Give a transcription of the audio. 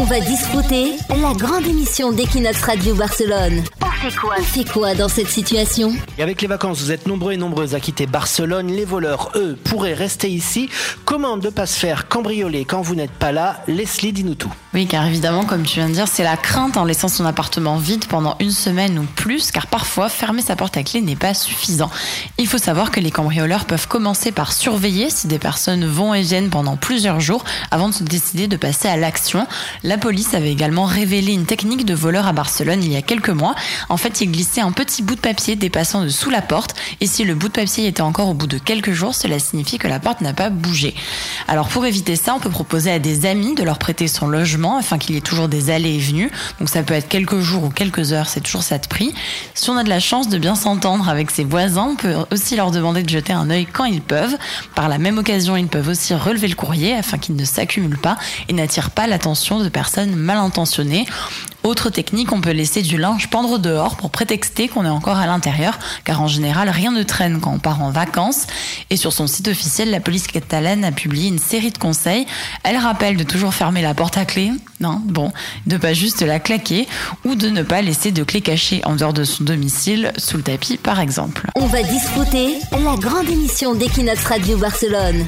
On va discuter la grande émission d'Equinox Radio Barcelone. Fait quoi fait quoi dans cette situation Et avec les vacances, vous êtes nombreux et nombreuses à quitter Barcelone. Les voleurs, eux, pourraient rester ici. Comment ne pas se faire cambrioler quand vous n'êtes pas là Leslie, dis-nous tout. Oui, car évidemment, comme tu viens de dire, c'est la crainte en laissant son appartement vide pendant une semaine ou plus, car parfois, fermer sa porte à clé n'est pas suffisant. Il faut savoir que les cambrioleurs peuvent commencer par surveiller si des personnes vont et viennent pendant plusieurs jours avant de se décider de passer à l'action. La police avait également révélé une technique de voleur à Barcelone il y a quelques mois. En fait, il glissait un petit bout de papier dépassant de sous la porte, et si le bout de papier était encore au bout de quelques jours, cela signifie que la porte n'a pas bougé. Alors pour éviter ça, on peut proposer à des amis de leur prêter son logement afin qu'il y ait toujours des allées et venues. Donc ça peut être quelques jours ou quelques heures, c'est toujours ça de prix. Si on a de la chance de bien s'entendre avec ses voisins, on peut aussi leur demander de jeter un œil quand ils peuvent. Par la même occasion, ils peuvent aussi relever le courrier afin qu'il ne s'accumule pas et n'attire pas l'attention de personnes mal intentionnées. Autre technique, on peut laisser du linge pendre dehors pour prétexter qu'on est encore à l'intérieur, car en général rien ne traîne quand on part en vacances. Et sur son site officiel, la police catalane a publié une série de conseils. Elle rappelle de toujours fermer la porte à clé, non, bon, de pas juste la claquer, ou de ne pas laisser de clé cachée en dehors de son domicile, sous le tapis par exemple. On va discuter la grande émission d'Equinox Radio Barcelone.